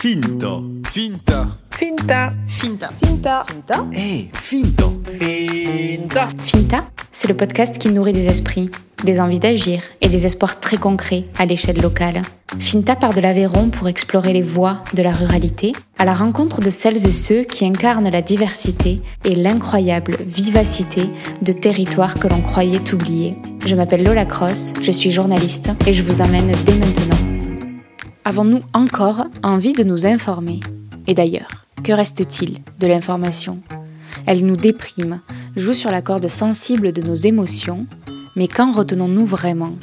Finto. Finta. Finta. Finta. Finta. Finta. Eh, finto. Finta. Finta, c'est le podcast qui nourrit des esprits, des envies d'agir et des espoirs très concrets à l'échelle locale. Finta part de l'Aveyron pour explorer les voies de la ruralité, à la rencontre de celles et ceux qui incarnent la diversité et l'incroyable vivacité de territoires que l'on croyait oubliés. Je m'appelle Lola Cross, je suis journaliste et je vous emmène dès maintenant. Avons-nous encore envie de nous informer? Et d'ailleurs, que reste-t-il de l'information? Elle nous déprime, joue sur la corde sensible de nos émotions, mais qu'en retenons-nous vraiment?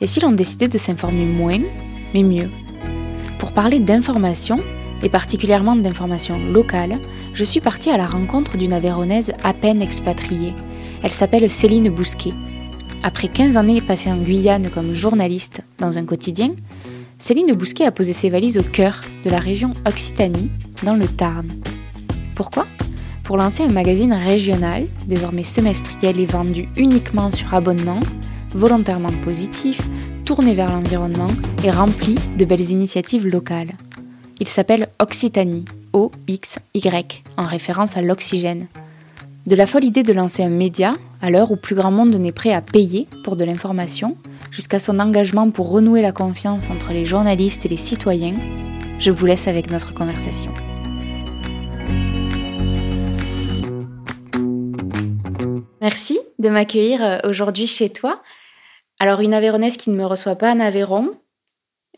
Et si l'on décidait de s'informer moins, mais mieux? Pour parler d'information, et particulièrement d'information locale, je suis partie à la rencontre d'une Aveyronnaise à peine expatriée. Elle s'appelle Céline Bousquet. Après 15 années passées en Guyane comme journaliste dans un quotidien, Céline Bousquet a posé ses valises au cœur de la région Occitanie, dans le Tarn. Pourquoi? Pour lancer un magazine régional, désormais semestriel et vendu uniquement sur abonnement, volontairement positif, tourné vers l'environnement et rempli de belles initiatives locales. Il s'appelle Occitanie, O-X-Y, en référence à l'oxygène. De la folle idée de lancer un média, à l'heure où plus grand monde n'est prêt à payer pour de l'information, jusqu'à son engagement pour renouer la confiance entre les journalistes et les citoyens, je vous laisse avec notre conversation. Merci de m'accueillir euh, aujourd'hui chez toi. Alors, une Aveyronnaise qui ne me reçoit pas en Aveyron,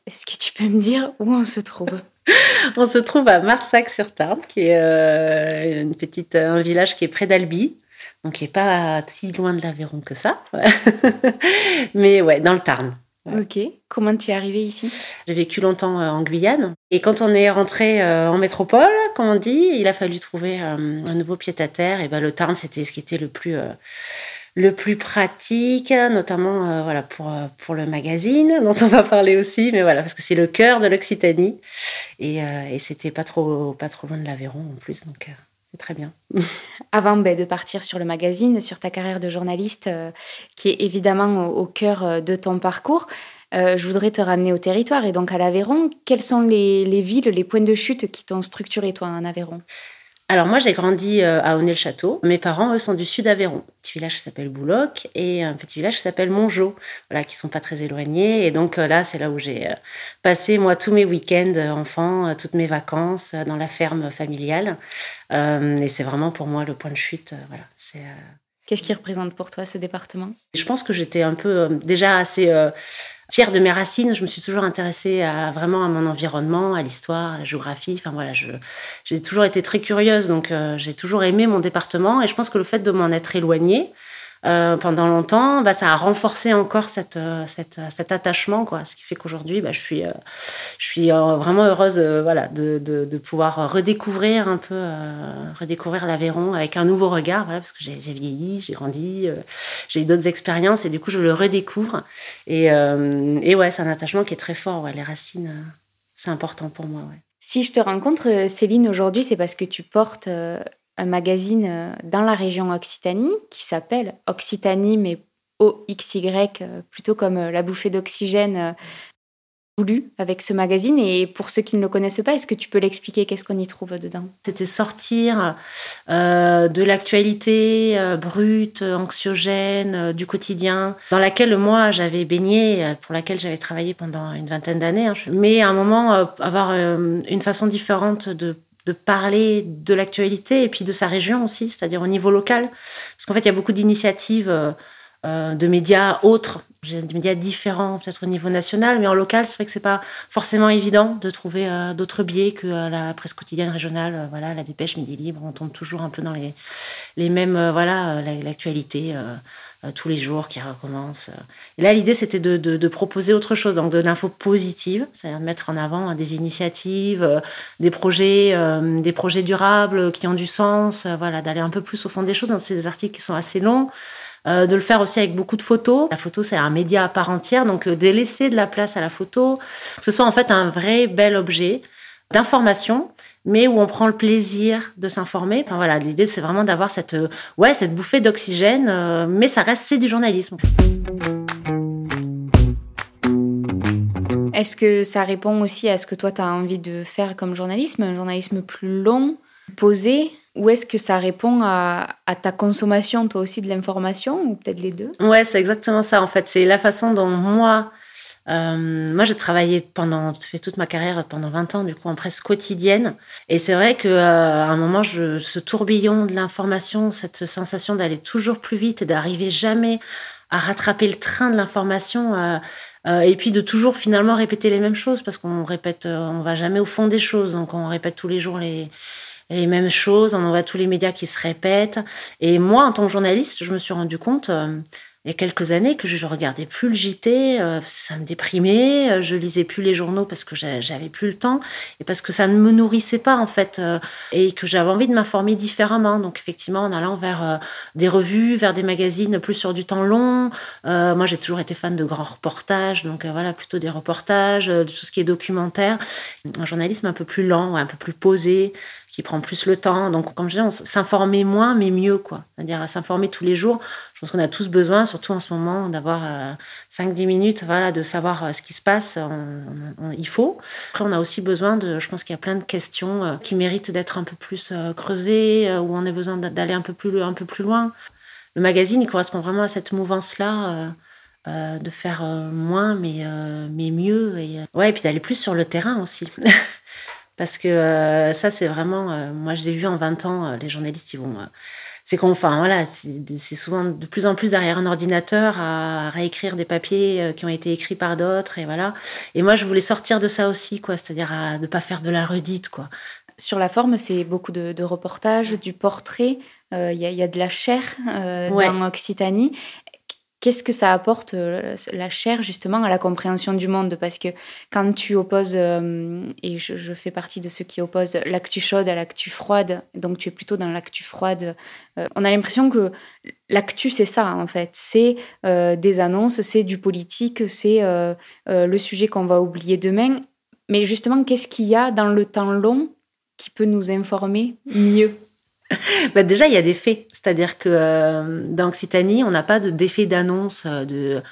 est-ce que tu peux me dire où on se trouve? On se trouve à Marsac-sur-Tarn, qui est euh, une petite, un village qui est près d'Albi, donc qui n'est pas si loin de l'Aveyron que ça. Mais ouais, dans le Tarn. Ok. Comment tu es arrivée ici? J'ai vécu longtemps euh, en Guyane. Et quand on est rentré euh, en métropole, comme on dit, il a fallu trouver euh, un nouveau pied-à-terre. Et ben, le Tarn, c'était ce qui était le plus, le plus pratique, notamment euh, voilà, pour, euh, pour le magazine, dont on va parler aussi. Mais voilà, parce que c'est le cœur de l'Occitanie. Et, euh, et c'était pas trop, pas trop loin de l'Aveyron en plus. Donc, c'est très bien. Avant ben, de partir sur le magazine, sur ta carrière de journaliste, qui est évidemment au, cœur de ton parcours, je voudrais te ramener au territoire et donc à l'Aveyron. Quelles sont les, les villes, les points de chute qui t'ont structuré, toi, en Aveyron? Alors moi j'ai grandi euh, à Aunay-le-Château. Mes parents eux sont du sud Aveyron, un petit village qui s'appelle Bouloc et un petit village qui s'appelle Montjau, voilà qui sont pas très éloignés. Et donc euh, là c'est là où j'ai euh, passé moi tous mes week-ends enfants, toutes mes vacances dans la ferme familiale. Et c'est vraiment pour moi le point de chute. voilà, c'est. Qu'est-ce qui représente pour toi ce département? Je pense que j'étais un peu euh, déjà assez euh, fière de mes racines. Je me suis toujours intéressée à vraiment à mon environnement, à l'histoire, à la géographie. Enfin voilà, j'ai toujours été très curieuse, donc euh, j'ai toujours aimé mon département. Et je pense que le fait de m'en être éloignée euh, pendant longtemps, bah, ça a renforcé encore cette, euh, cette, cet attachement, quoi. Ce qui fait qu'aujourd'hui, bah, je suis, euh, je suis euh, vraiment heureuse, euh, voilà, de, de, pouvoir redécouvrir un peu, euh, redécouvrir l'Aveyron avec un nouveau regard, voilà, parce que j'ai vieilli, j'ai grandi, euh, j'ai eu d'autres expériences et du coup, je le redécouvre. Et, euh, et ouais, c'est un attachement qui est très fort. Ouais, les racines, euh, c'est important pour moi. Si je te rencontre, euh, Céline, aujourd'hui, c'est parce que tu portes euh, un magazine euh, dans la région Occitanie qui s'appelle Occitanie, mais OXY, euh, plutôt comme euh, la bouffée d'oxygène voulue avec ce magazine. Et pour ceux qui ne le connaissent pas, est-ce que tu peux l'expliquer? Qu'est-ce qu'on y trouve dedans? C'était sortir de l'actualité brute, anxiogène, du quotidien, dans laquelle moi j'avais baigné, pour laquelle j'avais travaillé pendant une vingtaine d'années. hein. Mais à un moment, avoir une façon différente de de parler de l'actualité et puis de sa région aussi, c'est-à-dire au niveau local. Parce qu'en fait, il y a beaucoup d'initiatives euh, euh, de médias autres, des médias différents, peut-être au niveau national, mais en local, c'est vrai que c'est pas forcément évident de trouver euh, d'autres biais que la presse quotidienne régionale, voilà, la Dépêche, Midi Libre, on tombe toujours un peu dans les, les mêmes, voilà, la- l'actualité tous les jours qui recommence. euh. Et là, l'idée, c'était de, proposer autre chose, donc de l'info positive, c'est-à-dire de mettre en avant euh, des initiatives, euh, des projets, euh, des projets durables qui ont du sens, euh, voilà, d'aller un peu plus au fond des choses. Donc, c'est des articles qui sont assez longs. Euh, de le faire aussi avec beaucoup de photos. La photo, c'est un média à part entière, donc euh, de laisser de la place à la photo, que ce soit en fait un vrai bel objet d'information, mais où on prend le plaisir de s'informer. Enfin, voilà, l'idée, c'est vraiment d'avoir cette, euh, ouais, cette bouffée d'oxygène, euh, mais ça reste, c'est du journalisme. Est-ce que ça répond aussi à ce que toi, tu as envie de faire comme journalisme, un journalisme plus long, posé ou est-ce que ça répond à, ta consommation, toi aussi, de l'information, ou peut-être les deux? Ouais, c'est exactement ça, en fait. C'est la façon dont moi, euh, moi, j'ai travaillé pendant, fait toute ma carrière pendant 20 ans, du coup, en presse quotidienne. Et c'est vrai qu'à euh, un moment, ce tourbillon de l'information, cette sensation d'aller toujours plus vite et d'arriver jamais à rattraper le train de l'information, euh, euh, et puis de toujours finalement répéter les mêmes choses, parce qu'on répète, on va jamais au fond des choses, donc on répète tous les jours les mêmes choses, on voit tous les médias qui se répètent. Et moi, en tant que journaliste, je me suis rendu compte il y a quelques années que je regardais plus le JT, euh, ça me déprimait, euh, je lisais plus les journaux parce que j'avais plus le temps et parce que ça ne me nourrissait pas en fait et que j'avais envie de m'informer différemment. Donc effectivement, en allant vers des revues, vers des magazines plus sur du temps long. moi, j'ai toujours été fan de grands reportages, donc voilà plutôt des reportages, de tout ce qui est documentaire, un journalisme un peu plus lent, un peu plus posé qui prend plus le temps. Donc, comme je dis, s'informer moins, mais mieux, quoi. C'est-à-dire s'informer tous les jours. Je pense qu'on a tous besoin, surtout en ce moment, d'avoir 5-10 euh, minutes, voilà, de savoir euh, ce qui se passe. il faut. Après, on a aussi besoin de, je pense qu'il y a plein de questions euh, qui méritent d'être un peu plus creusées, où on a besoin d'aller un peu plus, un peu plus loin. Le magazine, il correspond vraiment à cette mouvance-là. de faire moins mais mais mieux et ouais et puis d'aller plus sur le terrain aussi Parce que euh, ça, c'est vraiment. Euh, moi, j'ai vu en 20 ans, euh, les journalistes, ils vont. c'est qu'on, enfin, voilà, c'est souvent de plus en plus derrière un ordinateur à réécrire des papiers qui ont été écrits par d'autres, et voilà. Et moi, je voulais sortir de ça aussi, quoi, c'est-à-dire à ne pas faire de la redite, quoi. Sur la forme, c'est beaucoup de, reportages, du portrait. Il y, y, a de la chair dans Occitanie. Qu'est-ce que ça apporte, euh, la chair, justement, à la compréhension du monde? Parce que quand tu opposes, euh, et je, fais partie de ceux qui opposent l'actu chaude à l'actu froide, donc tu es plutôt dans l'actu froide, euh, on a l'impression que l'actu, c'est ça, en fait. C'est des annonces, c'est du politique, c'est le sujet qu'on va oublier demain. Mais justement, qu'est-ce qu'il y a dans le temps long qui peut nous informer mieux? bah déjà, il y a des faits. C'est-à-dire que euh, dans Occitanie, on n'a pas d'effet d'annonce, euh, de,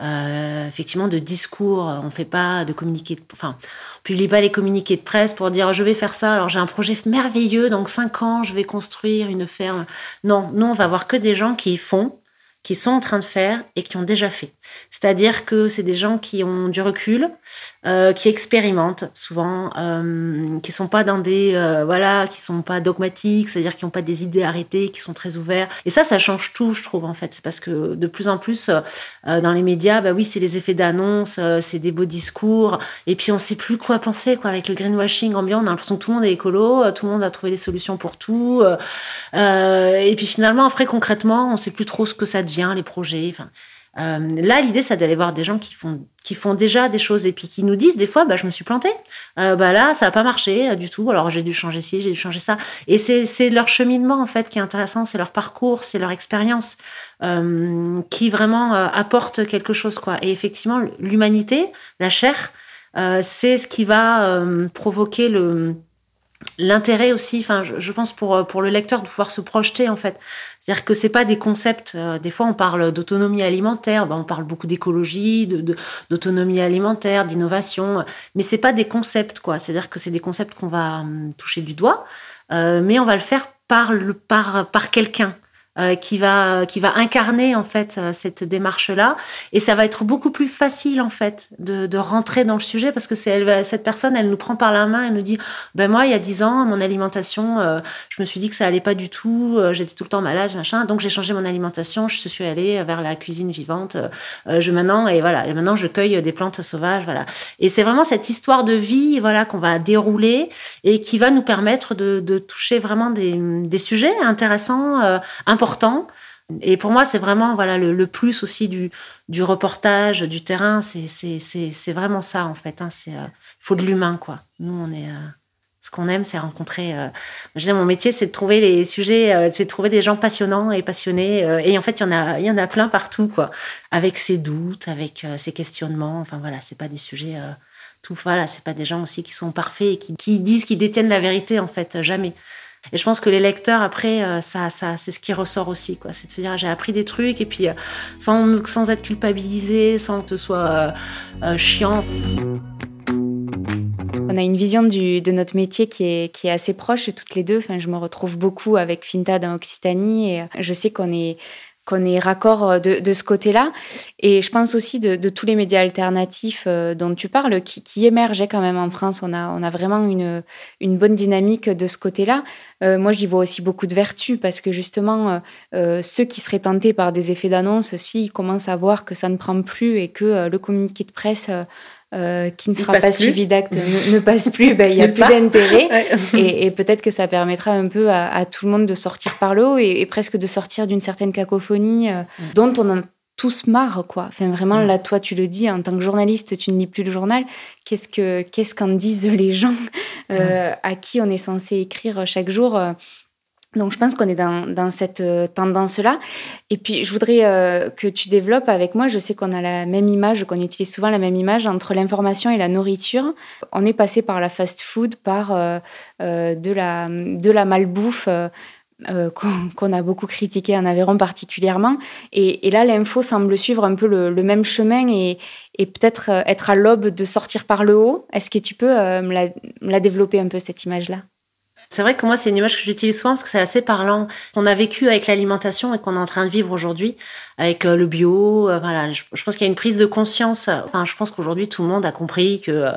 euh, effectivement, de discours. On ne fait pas de communiqués, de, enfin, on publie pas les communiqués de presse pour dire je vais faire ça. Alors j'ai un projet merveilleux. Dans cinq ans, je vais construire une ferme. Non, nous, on va voir que des gens qui font qui sont en train de faire et qui ont déjà fait. C'est-à-dire que c'est des gens qui ont du recul, euh, qui expérimentent souvent, euh, qui sont pas dans des euh, voilà, qui sont pas dogmatiques, c'est-à-dire qui n'ont pas des idées arrêtées, qui sont très ouverts. Et ça, ça change tout, je trouve en fait. C'est parce que de plus en plus dans les médias, bah oui, c'est les effets d'annonce, c'est des beaux discours, et puis on sait plus quoi penser quoi avec le greenwashing ambiant. On a l'impression que tout le monde est écolo, tout le monde a trouvé des solutions pour tout, et puis finalement après concrètement, on sait plus trop ce que ça devient les projets. Euh, là, l'idée, c'est d'aller voir des gens qui font, qui font déjà des choses et puis qui nous disent des fois, bah, je me suis plantée. Euh, bah, là, ça n'a pas marché euh, du tout. Alors, j'ai dû changer ci, j'ai dû changer ça. Et c'est leur cheminement, en fait, qui est intéressant. C'est leur parcours, c'est leur expérience qui vraiment apporte quelque chose, quoi. Et effectivement, l'humanité, la chair, c'est ce qui va provoquer le, l'intérêt aussi, enfin, je, pense pour pour le lecteur de pouvoir se projeter en fait. C'est-à-dire que c'est pas des concepts. Euh, des fois, on parle d'autonomie alimentaire, ben, on parle beaucoup d'écologie, d'autonomie alimentaire, d'innovation, mais c'est pas des concepts quoi. C'est-à-dire que c'est des concepts qu'on va hum, toucher du doigt, euh, mais on va le faire par par par quelqu'un. Euh, qui va qui va incarner en fait euh, cette démarche là et ça va être beaucoup plus facile en fait de, de rentrer dans le sujet parce que c'est elle cette personne elle nous prend par la main et nous dit ben moi il y a dix ans mon alimentation euh, je me suis dit que ça allait pas du tout j'étais tout le temps malade machin. Donc j'ai changé mon alimentation je suis allée vers la cuisine vivante je maintenant et voilà. Et maintenant je cueille des plantes sauvages voilà. Et c'est vraiment cette histoire de vie voilà qu'on va dérouler et qui va nous permettre de, de toucher vraiment des, des sujets intéressants Et pour moi, c'est vraiment voilà le, plus aussi du, reportage, du terrain. C'est vraiment ça, en fait. Hein. Il euh, faut de l'humain, quoi. Nous, on est. Euh, ce qu'on aime, c'est rencontrer. Euh, je disais, mon métier, c'est de trouver les sujets, c'est de trouver des gens passionnants et passionnés. et en fait, il y en a, il y en a plein partout, quoi. Avec ses doutes, avec ses questionnements. Enfin voilà, c'est pas des sujets. tout voilà, c'est pas des gens aussi qui sont parfaits et qui disent qu'ils détiennent la vérité, en fait, jamais. Et je pense que les lecteurs, après, euh, ça, ça, c'est ce qui ressort aussi. Quoi. C'est de se dire, j'ai appris des trucs, et puis euh, sans, sans être culpabilisé, sans que ce soit euh, chiant. on a une vision de notre métier qui est, qui est assez proche toutes les deux. Enfin, je me retrouve beaucoup avec Finta dans Occitanie et je sais qu'on est qu'on est raccord euh, de, ce côté-là. Et je pense aussi de, tous les médias alternatifs euh, dont tu parles, qui, qui, émergeaient quand même en France. On a, vraiment une, une bonne dynamique de ce côté-là. Euh, moi, j'y vois aussi beaucoup de vertus parce que justement, ceux qui seraient tentés par des effets d'annonce, s'ils commencent à voir que ça ne prend plus et que le communiqué de presse euh, qui ne sera pas suivi d'acte ne, passe plus, ben, il n'y a plus d'intérêt. Et, peut-être que ça permettra un peu à, tout le monde de sortir par le haut et, presque de sortir d'une certaine cacophonie euh, dont on a tous marre, quoi. Enfin, vraiment, là, toi, tu le dis, en tant que journaliste, tu ne lis plus le journal. Qu'est-ce que qu'est-ce qu'en disent les gens euh, à qui on est censé écrire chaque jour donc je pense qu'on est dans, cette euh, tendance-là. Et puis je voudrais euh, que tu développes avec moi, je sais qu'on a la même image, qu'on utilise souvent la même image entre l'information et la nourriture. On est passé par la fast-food, par euh, de, la, malbouffe. qu'on a beaucoup critiqué en Aveyron particulièrement. Et, là, l'info semble suivre un peu le, même chemin et, peut-être être à l'aube de sortir par le haut. Est-ce que tu peux me la développer un peu, cette image-là? C'est vrai que moi, c'est une image que j'utilise souvent parce que c'est assez parlant. On a vécu avec l'alimentation et qu'on est en train de vivre aujourd'hui avec euh, le bio. Euh, voilà, je, pense qu'il y a une prise de conscience. Enfin, je pense qu'aujourd'hui, tout le monde a compris que euh,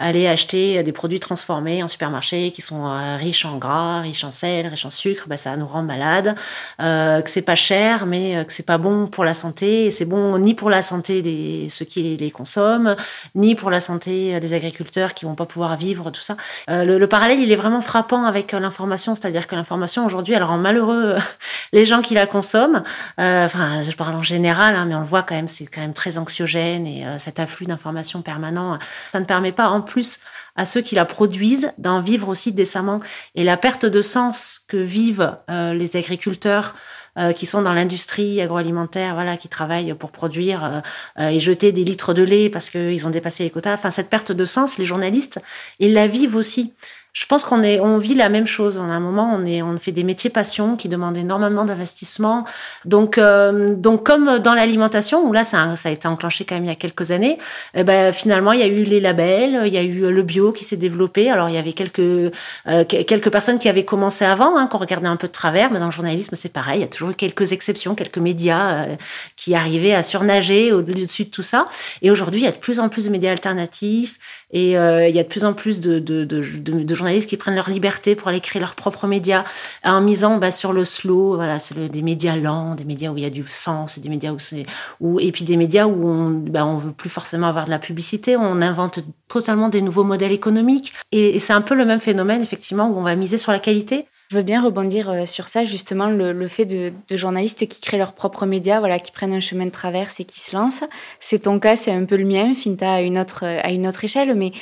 aller acheter des produits transformés en supermarché qui sont riches en gras, riches en sel, riches en sucre, bah, ça nous rend malades. que c'est pas cher, mais que c'est pas bon pour la santé. Et c'est bon ni pour la santé des ceux qui les, consomment, ni pour la santé des agriculteurs qui vont pas pouvoir vivre tout ça. le, le parallèle, il est vraiment frappant avec l'information, c'est-à-dire que l'information aujourd'hui, elle rend malheureux euh, les gens qui la consomment. Euh, enfin, je parle en général, hein, mais on le voit quand même, c'est quand même très anxiogène et euh, cet afflux d'informations permanent, ça ne permet pas en plus à ceux qui la produisent d'en vivre aussi décemment. Et la perte de sens que vivent les agriculteurs qui sont dans l'industrie agroalimentaire, voilà, qui travaillent pour produire et jeter des litres de lait parce qu'ils ont dépassé les quotas. Enfin, cette perte de sens, les journalistes, ils la vivent aussi je pense qu'on est, on vit la même chose. On a un moment, on est, on fait des métiers passion qui demandent énormément d'investissement. Donc, euh, donc comme dans l'alimentation où là, ça, a été enclenché quand même il y a quelques années. Eh ben finalement, il y a eu les labels, il y a eu le bio qui s'est développé. Alors il y avait quelques euh, quelques personnes qui avaient commencé avant, hein, qu'on regardait un peu de travers. Mais dans le journalisme, c'est pareil. Il y a toujours eu quelques exceptions, quelques médias euh, qui arrivaient à surnager au-dessus de tout ça. Et aujourd'hui, il y a de plus en plus de médias alternatifs. Et euh, il y a de plus en plus de, de, de, de, journalistes qui prennent leur liberté pour aller créer leurs propres médias en misant bah, sur le slow, voilà, c'est des médias lents, des médias où il y a du sens, des médias où c'est, où, et puis des médias où on, bah, on veut plus forcément avoir de la publicité, on invente totalement des nouveaux modèles économiques. Et, et c'est un peu le même phénomène effectivement où on va miser sur la qualité. Je veux bien rebondir euh, sur ça, justement, le, fait de, journalistes qui créent leurs propres médias, voilà, qui prennent un chemin de traverse et qui se lancent. C'est ton cas, c'est un peu le mien. Finta à une autre, à une autre échelle, mais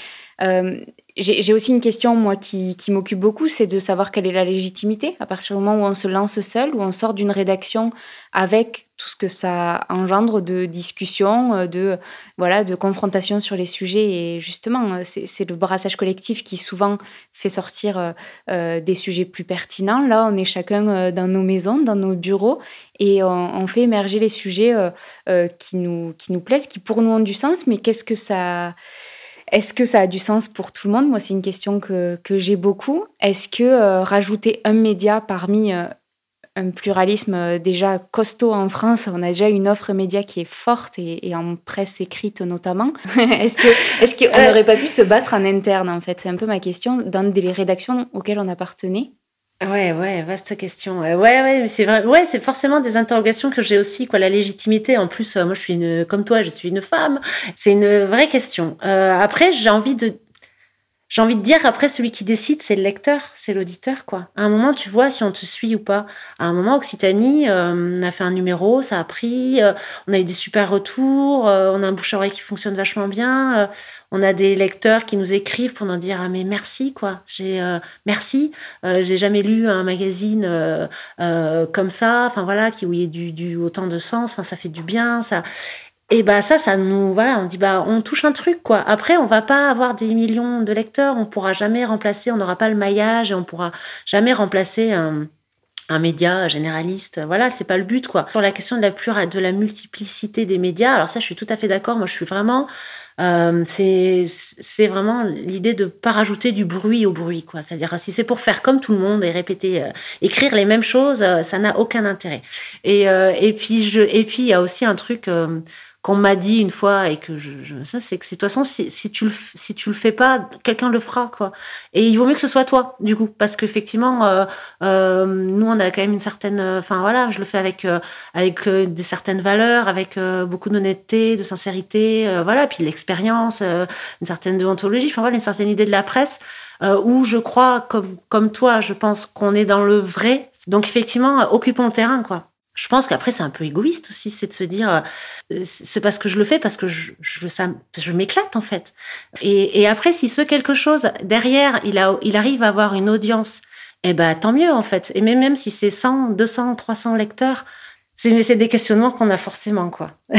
euh, j'ai aussi une question, moi, qui, m'occupe beaucoup, c'est de savoir quelle est la légitimité à partir du moment où on se lance seul, où on sort d'une rédaction avec tout ce que ça engendre de discussion, euh, de, voilà, de confrontation sur les sujets. Et justement, c'est le brassage collectif qui souvent fait sortir euh, euh, des sujets plus pertinents. Là, on est chacun dans nos maisons, dans nos bureaux, et on, on fait émerger les sujets qui, nous, qui nous plaisent, qui pour nous ont du sens, mais qu'est-ce que ça est-ce que ça a du sens pour tout le monde? Moi, c'est une question que, j'ai beaucoup. Est-ce que euh, rajouter un média parmi euh, un pluralisme euh, déjà costaud en France, on a déjà une offre média qui est forte et, en presse écrite notamment. est-ce que est-ce qu'on n'aurait pas pu se battre en interne en fait? C'est un peu ma question dans des rédactions auxquelles on appartenait. Ouais, ouais, vaste question. Ouais, ouais, mais c'est vrai. Ouais, c'est forcément des interrogations que j'ai aussi, quoi. La légitimité. En plus, euh, moi, je suis une, comme toi, je suis une femme. C'est une vraie question. Euh, après, j'ai envie de j'ai envie de dire, après, celui qui décide, c'est le lecteur, c'est l'auditeur, quoi. À un moment, tu vois si on te suit ou pas. À un moment, Occitanie, euh, on a fait un numéro, ça a pris, euh, on a eu des super retours, euh, on a un bouche-oreille qui fonctionne vachement bien, on a des lecteurs qui nous écrivent pour nous dire, ah, mais merci, quoi. J'ai, merci. j'ai jamais lu un magazine comme ça, enfin voilà, qui, où il y a du, du autant de sens, enfin, ça fait du bien, ça. Et bah ça, ça nous voilà, on dit bah on touche un truc quoi. Après, on va pas avoir des millions de lecteurs, on pourra jamais remplacer, on n'aura pas le maillage et on pourra jamais remplacer un, un média généraliste. Voilà, c'est pas le but, quoi. Sur la question de la, plus, de la multiplicité des médias, alors ça, je suis tout à fait d'accord. Moi, je suis vraiment. Euh, c'est vraiment l'idée de pas rajouter du bruit au bruit, quoi. C'est-à-dire, si c'est pour faire comme tout le monde et répéter, euh, écrire les mêmes choses, euh, ça n'a aucun intérêt. Et, euh, et puis, je, et puis, il y a aussi un truc qu'on m'a dit une fois et que je, je ça c'est que de toute façon si, si, tu le si tu le fais pas quelqu'un le fera quoi. Et il vaut mieux que ce soit toi du coup. Parce qu'effectivement euh, euh, nous on a quand même une certaine enfin voilà je le fais avec euh, avec euh, des certaines valeurs avec euh, beaucoup d'honnêteté de sincérité euh, voilà. Puis l'expérience une certaine déontologie enfin voilà une certaine idée de la presse où je crois comme comme toi je pense qu'on est dans le vrai. Donc effectivement occupons le terrain quoi je pense qu'après, c'est un peu égoïste aussi, c'est de se dire, euh, c'est parce que je le fais, parce que je, je, ça, je m'éclate en fait. Et, et, après, si ce quelque chose, derrière, il, a, il arrive à avoir une audience, eh ben tant mieux en fait. Et même, même si c'est 100, 200, 300 lecteurs, c'est des questionnements qu'on a forcément, quoi.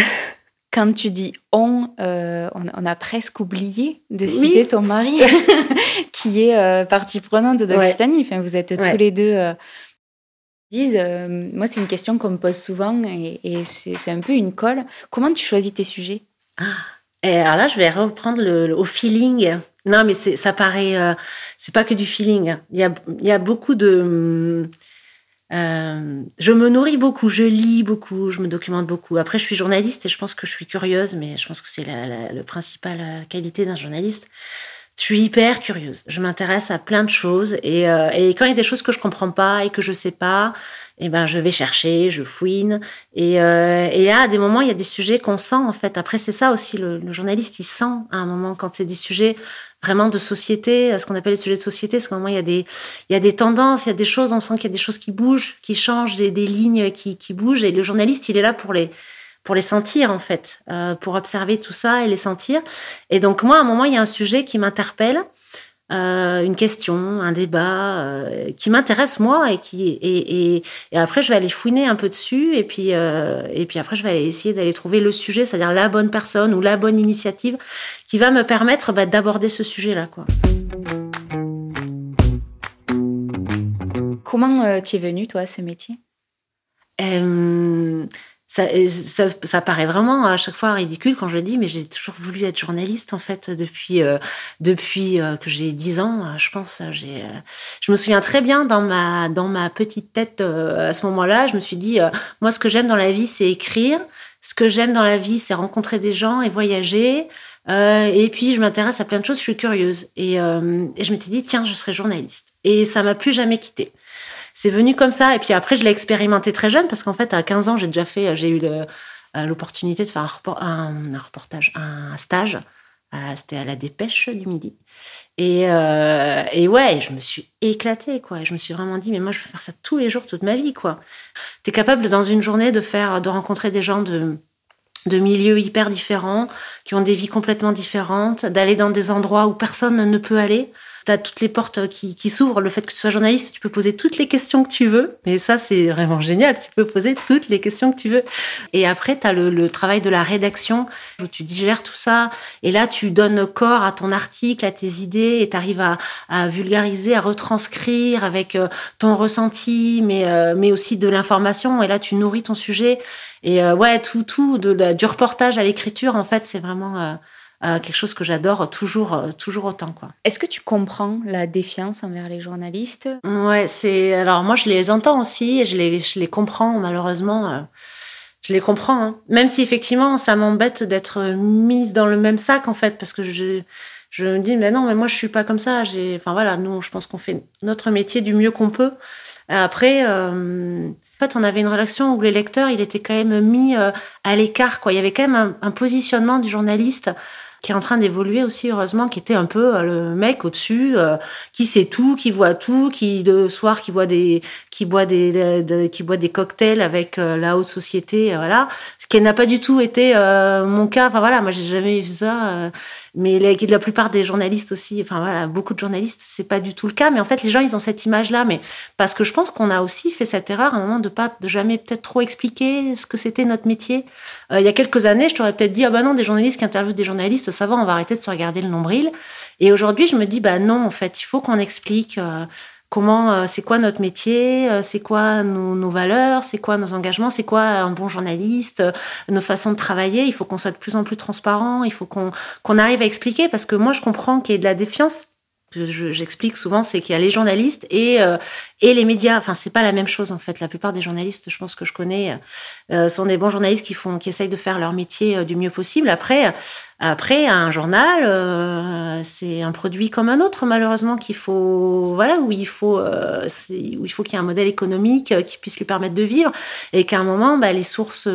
Quand tu dis on, euh, on, on, a presque oublié de citer oui. ton mari, qui est euh, partie prenante d'Occitanie. Ouais. Enfin, vous êtes ouais. tous les deux euh, disent, euh, moi c'est une question qu'on me pose souvent et, c'est un peu une colle. Comment tu choisis tes sujets? Ah. Et alors là, je vais reprendre le, au feeling. Non, mais ça paraît, euh, c'est pas que du feeling. Il y a, il y a beaucoup de. Euh, je me nourris beaucoup, je lis beaucoup, je me documente beaucoup. Après, je suis journaliste et je pense que je suis curieuse, mais je pense que c'est la, la principale qualité d'un journaliste je suis hyper curieuse. Je m'intéresse à plein de choses et, euh, et, quand il y a des choses que je comprends pas et que je sais pas, eh ben je vais chercher, je fouine et, euh, et à des moments il y a des sujets qu'on sent en fait. Après c'est ça aussi le, le, journaliste il sent à un moment quand c'est des sujets vraiment de société, ce qu'on appelle les sujets de société, c'est qu'à un moment il y a des il y a des tendances, il y a des choses, on sent qu'il y a des choses qui bougent, qui changent, des, des lignes qui, qui bougent et le journaliste il est là pour les pour les sentir en fait, euh, pour observer tout ça et les sentir. Et donc moi, à un moment, il y a un sujet qui m'interpelle, euh, une question, un débat euh, qui m'intéresse moi et qui et, et, et, après je vais aller fouiner un peu dessus et puis et puis après je vais aller essayer d'aller trouver le sujet, c'est-à-dire la bonne personne ou la bonne initiative qui va me permettre bah, d'aborder ce sujet-là quoi. Comment tu es venu toi à ce métier? Ça, ça, paraît vraiment à chaque fois ridicule quand je le dis, mais j'ai toujours voulu être journaliste en fait depuis euh, depuis euh, que j'ai 10 ans, euh, je pense. J'ai, je me souviens très bien dans ma dans ma petite tête à ce moment-là, je me suis dit moi ce que j'aime dans la vie c'est écrire, ce que j'aime dans la vie c'est rencontrer des gens et voyager. et puis je m'intéresse à plein de choses, je suis curieuse et, et je m'étais dit tiens je serai journaliste et ça m'a plus jamais quittée c'est venu comme ça. Et puis après, je l'ai expérimenté très jeune parce qu'en fait, à 15 ans, j'ai déjà fait, j'ai eu l'opportunité de faire un, report, un, un, reportage, un stage. C'était à la dépêche du midi. Et, euh, et ouais, je me suis éclatée, quoi. Je me suis vraiment dit, mais moi, je veux faire ça tous les jours, toute ma vie, quoi. Tu es capable, dans une journée, de faire, de rencontrer des gens de, de milieux hyper différents, qui ont des vies complètement différentes, d'aller dans des endroits où personne ne peut aller tu as toutes les portes qui, s'ouvrent. Le fait que tu sois journaliste, tu peux poser toutes les questions que tu veux. Mais ça, c'est vraiment génial. Tu peux poser toutes les questions que tu veux. Et après, tu as le, travail de la rédaction où tu digères tout ça. Et là, tu donnes corps à ton article, à tes idées et tu arrives à, vulgariser, à retranscrire avec euh, ton ressenti, mais, euh, mais aussi de l'information. Et là, tu nourris ton sujet. Et euh, ouais, tout, tout, du reportage à l'écriture, en fait, c'est vraiment euh, quelque chose que j'adore toujours, euh, toujours autant. Quoi. Est-ce que tu comprends la défiance envers les journalistes? Ouais, c'est. Alors moi, je les entends aussi et je les, je les comprends, malheureusement. Euh, je les comprends. Hein. Même si effectivement, ça m'embête d'être mise dans le même sac, en fait, parce que je. Je me dis, mais non, mais moi, je suis pas comme ça. J'ai, enfin voilà, nous, je pense qu'on fait notre métier du mieux qu'on peut. Après, en fait, on avait une rédaction où les lecteurs, il était quand même mis à l'écart. Quoi. Il y avait quand même un, un positionnement du journaliste qui est en train d'évoluer aussi heureusement qui était un peu euh, le mec au-dessus euh, qui sait tout qui voit tout qui le soir qui boit des qui boit des de, de, qui boit des cocktails avec euh, la haute société euh, voilà. Ce qui n'a pas du tout été euh, mon cas. Enfin voilà moi j'ai jamais vu ça mais la, plupart des journalistes aussi enfin voilà beaucoup de journalistes c'est pas du tout le cas mais en fait les gens ils ont cette image là mais parce que je pense qu'on a aussi fait cette erreur à un moment de pas de jamais peut-être trop expliquer ce que c'était notre métier il y a quelques années je t'aurais peut-être dit ah bah non des journalistes qui interviewent des journalistes ça va, on va arrêter de se regarder le nombril. Et aujourd'hui, je me dis, bah non, en fait, il faut qu'on explique. Euh, comment, c'est quoi notre métier, c'est quoi nos, valeurs, c'est quoi nos engagements, c'est quoi un bon journaliste, nos façons de travailler. Il faut qu'on soit de plus en plus transparent, il faut qu'on qu'on arrive à expliquer parce que moi je comprends qu'il y ait de la défiance j'explique souvent, c'est qu'il y a les journalistes et euh, et les médias. Enfin, c'est pas la même chose en fait. La plupart des journalistes, je pense que je connais, euh, sont des bons journalistes qui font, qui essayent de faire leur métier euh, du mieux possible. Après, après, un journal, c'est un produit comme un autre, malheureusement, qu'il faut, voilà, où il faut, où il faut qu'il y ait un modèle économique qui puisse lui permettre de vivre, et qu'à un moment, bah, les sources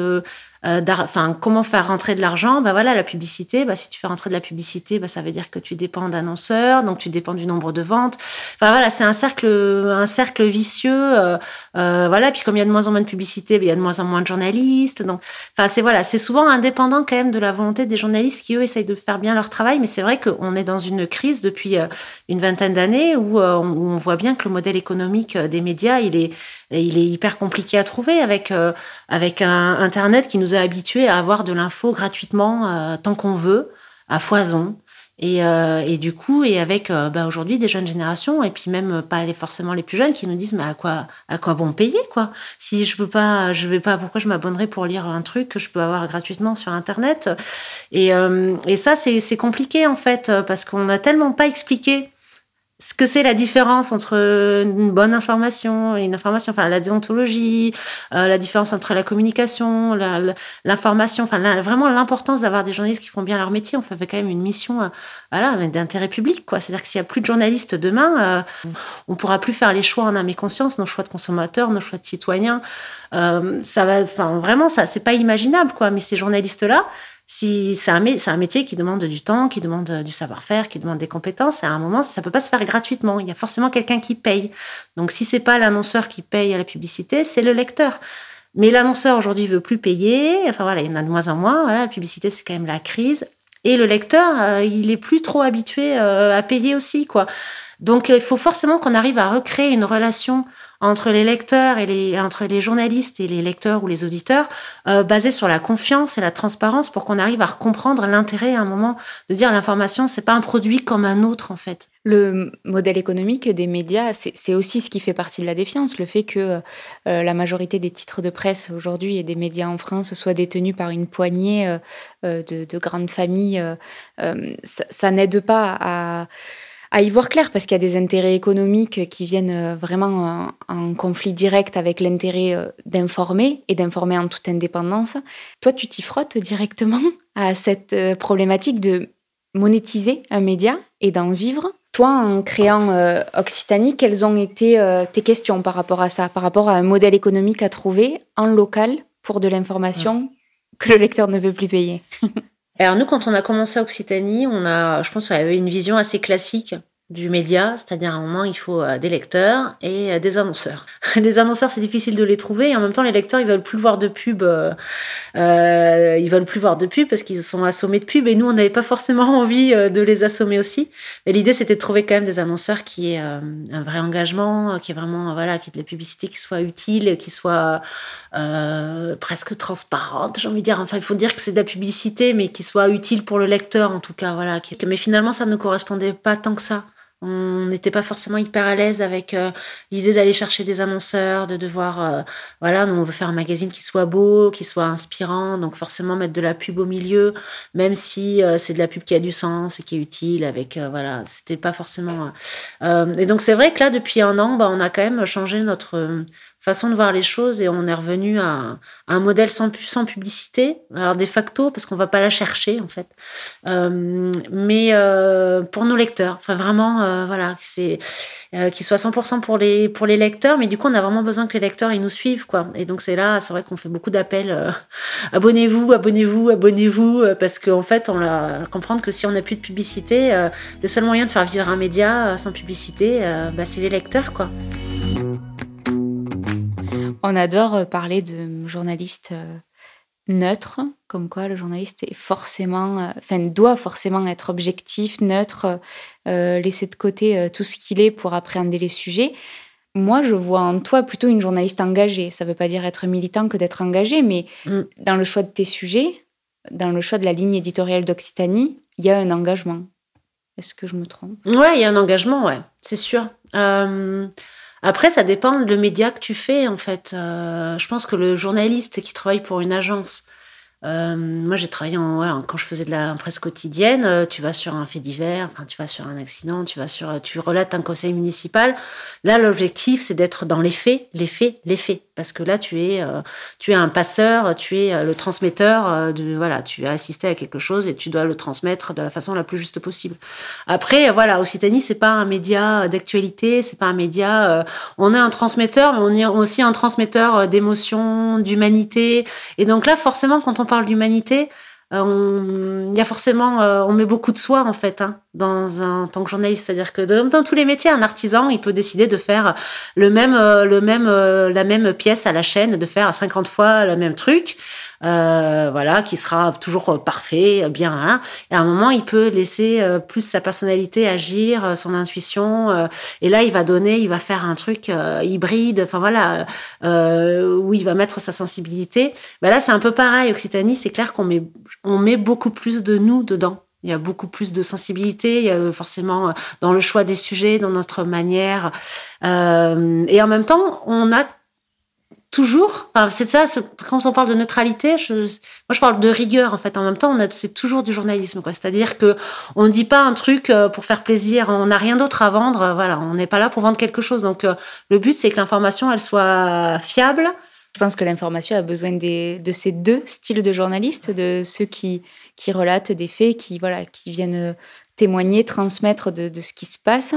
enfin comment faire rentrer de l'argent bah voilà la publicité bah si tu fais rentrer de la publicité bah ça veut dire que tu dépends d'annonceurs donc tu dépends du nombre de ventes. Enfin voilà c'est un cercle un cercle vicieux euh, euh, voilà puis comme il y a de moins en moins de publicité bah, il y a de moins en moins de journalistes donc enfin c'est voilà c'est souvent indépendant quand même de la volonté des journalistes qui eux essayent de faire bien leur travail mais c'est vrai qu'on est dans une crise depuis une vingtaine d'années où, où, on voit bien que le modèle économique des médias il est il est hyper compliqué à trouver avec avec un internet qui nous a habitués à avoir de l'info gratuitement euh, tant qu'on veut, à foison. Et, euh, et, du coup, et avec euh, bah, aujourd'hui des jeunes générations, et puis même pas les, forcément les plus jeunes, qui nous disent mais à quoi, à quoi bon payer quoi? Si je peux pas, je vais pas, pourquoi je m'abonnerai pour lire un truc que je peux avoir gratuitement sur Internet? Et, et ça, c'est compliqué en fait, parce qu'on n'a tellement pas expliqué ce que c'est la différence entre une bonne information et une information, enfin la déontologie, euh, la différence entre la communication, l'information, enfin vraiment l'importance d'avoir des journalistes qui font bien leur métier. On fait quand même une mission, euh, voilà, d'intérêt public, quoi. C'est-à-dire que s'il y a plus de journalistes demain, euh, on pourra plus faire les choix en âme et conscience, nos choix de consommateurs, nos choix de citoyens. ça va, enfin vraiment, ça, c'est pas imaginable, quoi. Mais ces journalistes-là, si c'est un, un, métier qui demande du temps, qui demande du savoir-faire, qui demande des compétences, à un moment, ça peut pas se faire gratuitement. Il y a forcément quelqu'un qui paye. Donc, si c'est pas l'annonceur qui paye à la publicité, c'est le lecteur. Mais l'annonceur aujourd'hui veut plus payer. Enfin voilà, il y en a de moins en moins. Voilà, la publicité, c'est quand même la crise. Et le lecteur, euh, il est plus trop habitué euh, à payer aussi, quoi. Donc, il faut forcément qu'on arrive à recréer une relation entre les lecteurs et les entre les journalistes et les lecteurs ou les auditeurs, euh, basé sur la confiance et la transparence, pour qu'on arrive à comprendre l'intérêt à un moment de dire l'information, c'est pas un produit comme un autre en fait. Le modèle économique des médias, c'est aussi ce qui fait partie de la défiance, le fait que euh, la majorité des titres de presse aujourd'hui et des médias en France soient détenus par une poignée euh, de, de, grandes familles, ça n'aide pas à à y voir clair parce qu'il y a des intérêts économiques qui viennent euh, vraiment en conflit direct avec l'intérêt euh, d'informer et d'informer en toute indépendance. Toi, tu t'y frottes directement à cette euh, problématique de monétiser un média et d'en vivre? Toi, en créant Occitanie, quelles ont été tes questions par rapport à ça, par rapport à un modèle économique à trouver en local pour de l'information que le lecteur ne veut plus payer? Alors nous, quand on a commencé à Occitanie, on a, je pense, qu'on avait une vision assez classique du média, c'est-à-dire à un moment il faut euh, des lecteurs et euh, des annonceurs. Les annonceurs c'est difficile de les trouver et en même temps les lecteurs ils veulent plus voir de pub, euh, ils veulent plus voir de pub parce qu'ils sont assommés de pub et nous on n'avait pas forcément envie de les assommer aussi. Mais l'idée c'était de trouver quand même des annonceurs qui aient un vrai engagement, qui est vraiment voilà, qui ait de la publicité qui soit utile, qui soit presque transparente, j'ai envie de dire. Enfin il faut dire que c'est de la publicité mais qui soit utile pour le lecteur en tout cas voilà. Mais finalement ça ne correspondait pas tant que ça. On n'était pas forcément hyper à l'aise avec euh, l'idée d'aller chercher des annonceurs, de devoir, euh, voilà, nous on veut faire un magazine qui soit beau, qui soit inspirant, donc forcément mettre de la pub au milieu, même si euh, c'est de la pub qui a du sens et qui est utile. Avec, voilà, c'était pas forcément. et donc c'est vrai que là, depuis un an, bah, on a quand même changé notre façon de voir les choses et on est revenu à, un modèle sans, publicité, alors de facto parce qu'on va pas la chercher en fait, euh, mais euh, pour nos lecteurs, enfin vraiment euh, voilà, c'est qu'il soit 100% pour les pour les lecteurs, mais du coup on a vraiment besoin que les lecteurs ils nous suivent quoi, et donc c'est là, c'est vrai qu'on fait beaucoup d'appels, abonnez-vous, abonnez-vous, abonnez-vous, parce qu'en fait on va comprendre que si on n'a plus de publicité, le seul moyen de faire vivre un média sans publicité, bah, c'est les lecteurs quoi. On adore euh, parler de journalistes euh, neutres, comme quoi le journaliste est forcément, euh, enfin, doit forcément être objectif, neutre, laisser de côté tout ce qu'il est pour appréhender les sujets. Moi, je vois en toi plutôt une journaliste engagée. Ça ne veut pas dire être militant que d'être engagé, mais mm. dans le choix de tes sujets, dans le choix de la ligne éditoriale d'Occitanie, il y a un engagement. Est-ce que je me trompe? Ouais, il y a un engagement, ouais, c'est sûr. Après, ça dépend le média que tu fais, en fait. je pense que le journaliste qui travaille pour une agence, euh, moi, j'ai travaillé quand je faisais de la presse quotidienne. Euh, tu vas sur un fait divers, enfin, tu vas sur un accident, tu vas sur, euh, tu relates un conseil municipal. Là, l'objectif, c'est d'être dans les faits, les faits, les faits, parce que là, tu es, tu es un passeur, tu es le transmetteur de, voilà, tu as assisté à quelque chose et tu dois le transmettre de la façon la plus juste possible. Après, voilà, Occitanie, c'est pas un média d'actualité, c'est pas un média. on est un transmetteur, mais on est aussi un transmetteur d'émotions, d'humanité. Et donc là, forcément, quand on parle d'humanité, euh, il y a forcément, euh, on met beaucoup de soi en fait hein, dans un tant que journaliste, c'est-à-dire que dans, tous les métiers, un artisan, il peut décider de faire le même, euh, le même, la même pièce à la chaîne, de faire 50 fois le même truc. Euh, voilà, qui sera toujours parfait, bien. Hein. Et à un moment, il peut laisser euh, plus sa personnalité agir, euh, son intuition. et là, il va donner, il va faire un truc hybride. Enfin voilà, où il va mettre sa sensibilité. Bah là, c'est un peu pareil. Occitanie, c'est clair qu'on met, on met beaucoup plus de nous dedans. Il y a beaucoup plus de sensibilité, il y a forcément dans le choix des sujets, dans notre manière. Euh, et en même temps, on a toujours, enfin, c'est ça, quand on parle de neutralité, moi je parle de rigueur en fait. En même temps, c'est toujours du journalisme, quoi. C'est-à-dire que on dit pas un truc euh, pour faire plaisir, on n'a rien d'autre à vendre, euh, voilà, on n'est pas là pour vendre quelque chose. Donc euh, le but c'est que l'information elle soit fiable. Je pense que l'information a besoin de ces deux styles de journalistes, de ceux qui, relatent des faits, qui viennent témoigner, transmettre de ce qui se passe,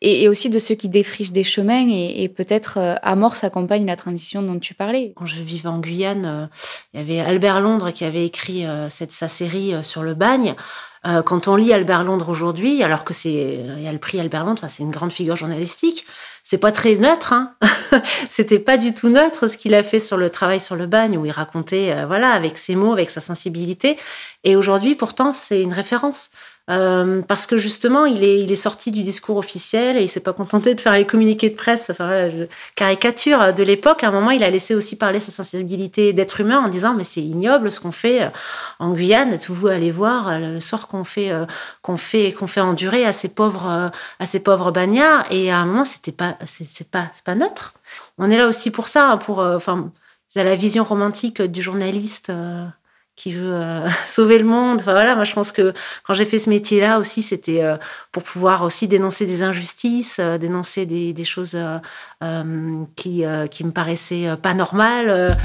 et, aussi de ceux qui défrichent des chemins et, peut-être euh, amorcent, accompagnent la transition dont tu parlais. Quand je vivais en Guyane, euh, il y avait Albert Londres qui avait écrit euh, cette, sa série sur le bagne. quand on lit Albert Londres aujourd'hui, alors que c'est il y a le prix Albert Londres, c'est une grande figure journalistique, c'est pas très neutre. Hein C'était pas du tout neutre ce qu'il a fait sur le travail sur le bagne où il racontait, voilà, avec ses mots, avec sa sensibilité. Et aujourd'hui, pourtant, c'est une référence. Euh, parce que justement, il est, il est sorti du discours officiel et il s'est pas contenté de faire les communiqués de presse, enfin, caricature de l'époque. À un moment, il a laissé aussi parler sa sensibilité d'être humain en disant mais c'est ignoble ce qu'on fait euh, en Guyane. Êtes-vous allez voir euh, le sort qu'on fait, qu'on fait, qu'on fait endurer à ces pauvres, à ces pauvres bagnards? Et à un moment, c'était pas, c'est pas, c'est pas neutre. On est là aussi pour ça, hein, pour, enfin, la vision romantique du journaliste qui veut euh, sauver le monde. Enfin, voilà, moi je pense que quand j'ai fait ce métier-là aussi, c'était euh, pour pouvoir aussi dénoncer des injustices, euh, dénoncer des, des choses qui, qui me paraissaient pas normales.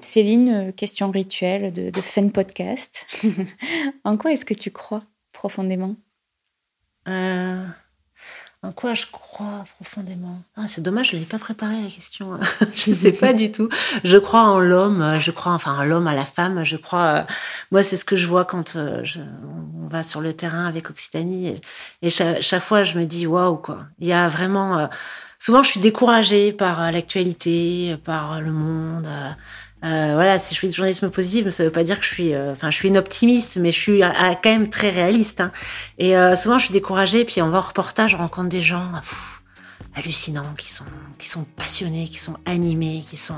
Céline, question rituelle de, de de podcast. en quoi est-ce que tu crois profondément? En quoi je crois profondément? Ah, C'est dommage, je n'ai pas préparé la question. je ne sais pas du tout. Je crois en l'homme, je crois enfin en l'homme, à la femme. Je crois. Euh, moi, c'est ce que je vois quand euh, je, on va sur le terrain avec Occitanie. Et, chaque, fois, je me dis waouh, quoi. Il y a vraiment. Euh, souvent, je suis découragée par l'actualité, par le monde. Euh, voilà, si je fais du journalisme positif, ça veut pas dire que je suis, euh, enfin, je suis une optimiste, mais je suis euh, quand même très réaliste. Hein. Et souvent, je suis découragée, puis on va au reportage, je rencontre des gens hallucinants, qui sont, qui sont passionnés, qui sont animés, qui sont,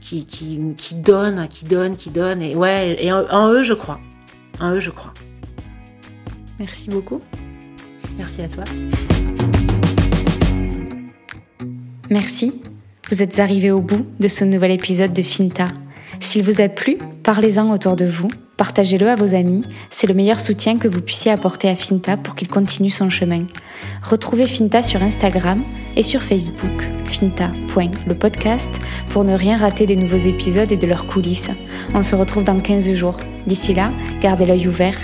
qui, qui, qui, donnent, qui donnent, qui donnent. Et ouais, et en, eux, je crois. En eux, je crois. Merci beaucoup. Merci à toi. Merci vous êtes arrivé au bout de ce nouvel épisode de Finta. S'il vous a plu, parlez-en autour de vous, partagez-le à vos amis, c'est le meilleur soutien que vous puissiez apporter à Finta pour qu'il continue son chemin. Retrouvez Finta sur Instagram et sur Facebook, finta.lepodcast, pour ne rien rater des nouveaux épisodes et de leurs coulisses. On se retrouve dans 15 jours. D'ici là, gardez l'œil ouvert